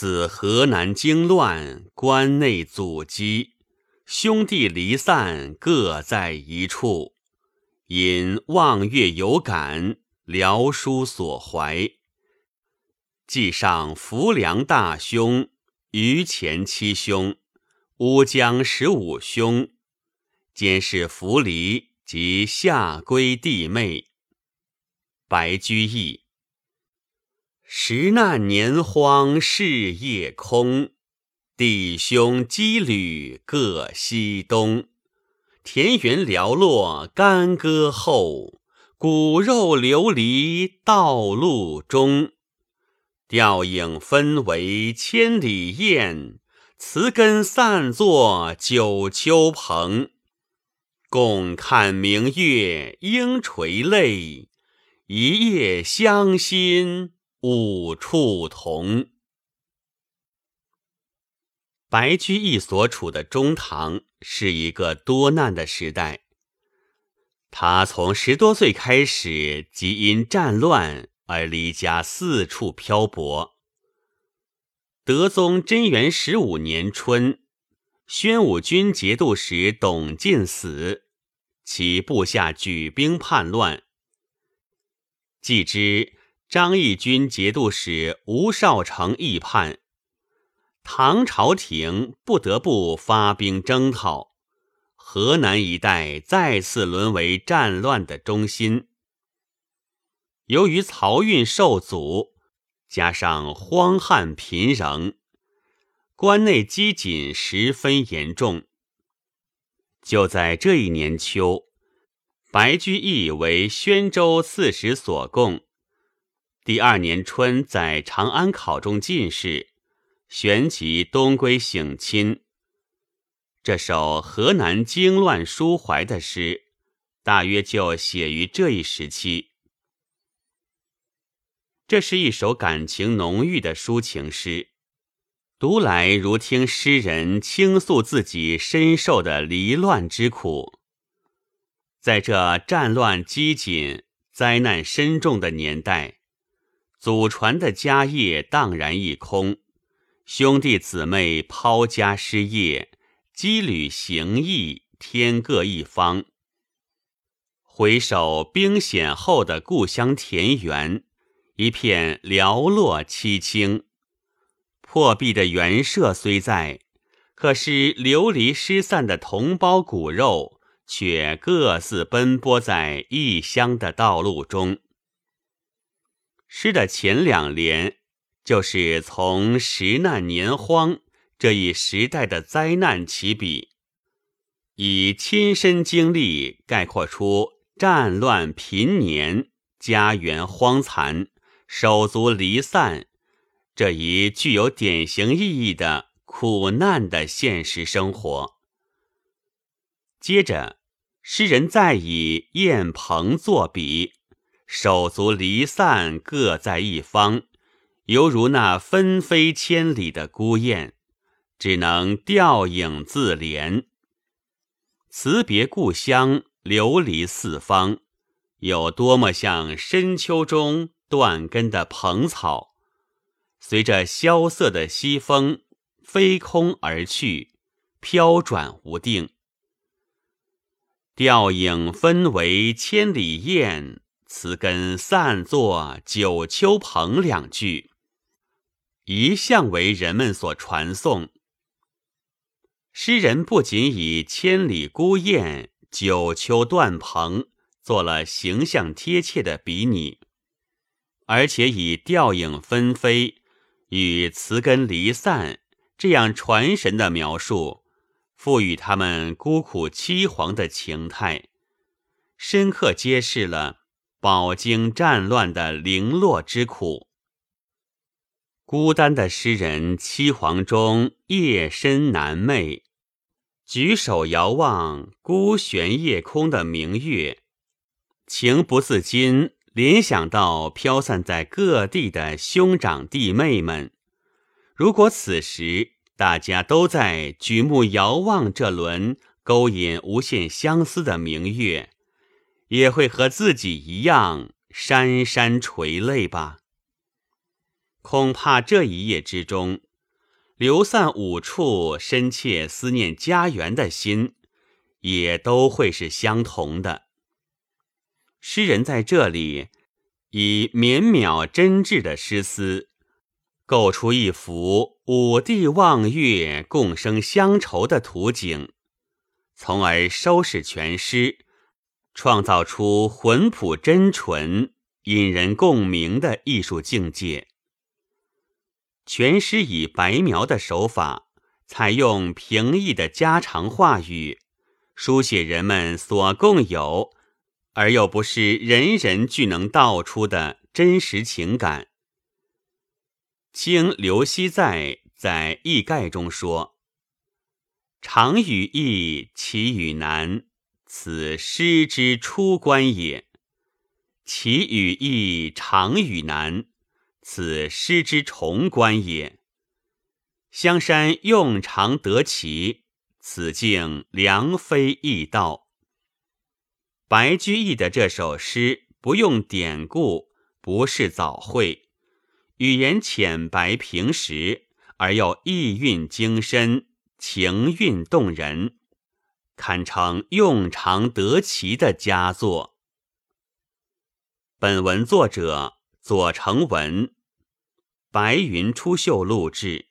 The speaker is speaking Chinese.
自河南经乱，关内阻击，兄弟离散，各在一处。因望月有感，聊书所怀。记上浮梁大兄，于前七兄，乌江十五兄，兼是扶离及下归弟妹。白居易。时难年荒事业空，弟兄羁旅各西东。田园寥落干戈后，骨肉流离道路中。吊影分为千里雁，词根散作九秋蓬。共看明月应垂泪，一夜相心五处同。白居易所处的中唐是一个多难的时代，他从十多岁开始即因战乱。而离家四处漂泊。德宗贞元十五年春，宣武军节度使董进死，其部下举兵叛乱。既之，张义军节度使吴少成议叛，唐朝廷不得不发兵征讨。河南一带再次沦为战乱的中心。由于漕运受阻，加上荒旱贫仍，关内饥馑十分严重。就在这一年秋，白居易为宣州刺史所供，第二年春在长安考中进士，旋即东归省亲。这首河南经乱抒怀的诗，大约就写于这一时期。这是一首感情浓郁的抒情诗，读来如听诗人倾诉自己深受的离乱之苦。在这战乱饥馑、灾难深重的年代，祖传的家业荡然一空，兄弟姊妹抛家失业，羁旅行役，天各一方。回首兵险后的故乡田园。一片寥落凄清，破壁的园舍虽在，可是流离失散的同胞骨肉却各自奔波在异乡的道路中。诗的前两联就是从时难年荒这一时代的灾难起笔，以亲身经历概括出战乱频年、家园荒残。手足离散，这一具有典型意义的苦难的现实生活。接着，诗人再以燕鹏作比，手足离散，各在一方，犹如那纷飞千里的孤雁，只能吊影自怜，辞别故乡，流离四方，有多么像深秋中。断根的蓬草，随着萧瑟的西风飞空而去，飘转无定。吊影分为千里雁，词根散作九秋蓬。两句一向为人们所传颂。诗人不仅以千里孤雁、九秋断蓬做了形象贴切的比拟。而且以吊影纷飞与词根离散这样传神的描述，赋予他们孤苦凄惶的情态，深刻揭示了饱经战乱的零落之苦。孤单的诗人凄惶中夜深难寐，举手遥望孤悬夜空的明月，情不自禁。联想到飘散在各地的兄长弟妹们，如果此时大家都在举目遥望这轮勾引无限相思的明月，也会和自己一样潸潸垂泪吧？恐怕这一夜之中，流散五处、深切思念家园的心，也都会是相同的。诗人在这里以绵渺真挚的诗思，构出一幅五帝望月、共生乡愁的图景，从而收拾全诗，创造出浑朴真纯、引人共鸣的艺术境界。全诗以白描的手法，采用平易的家常话语，书写人们所共有。而又不是人人俱能道出的真实情感。清刘熙载在《易概》中说：“常与易，其与难，此诗之出关也；其语意，常与难，此诗之重关也。香山用常得其，此境良非易道。”白居易的这首诗不用典故，不是早会，语言浅白平实，而又意蕴精深，情韵动人，堪称用常得奇的佳作。本文作者左成文，白云出秀录制。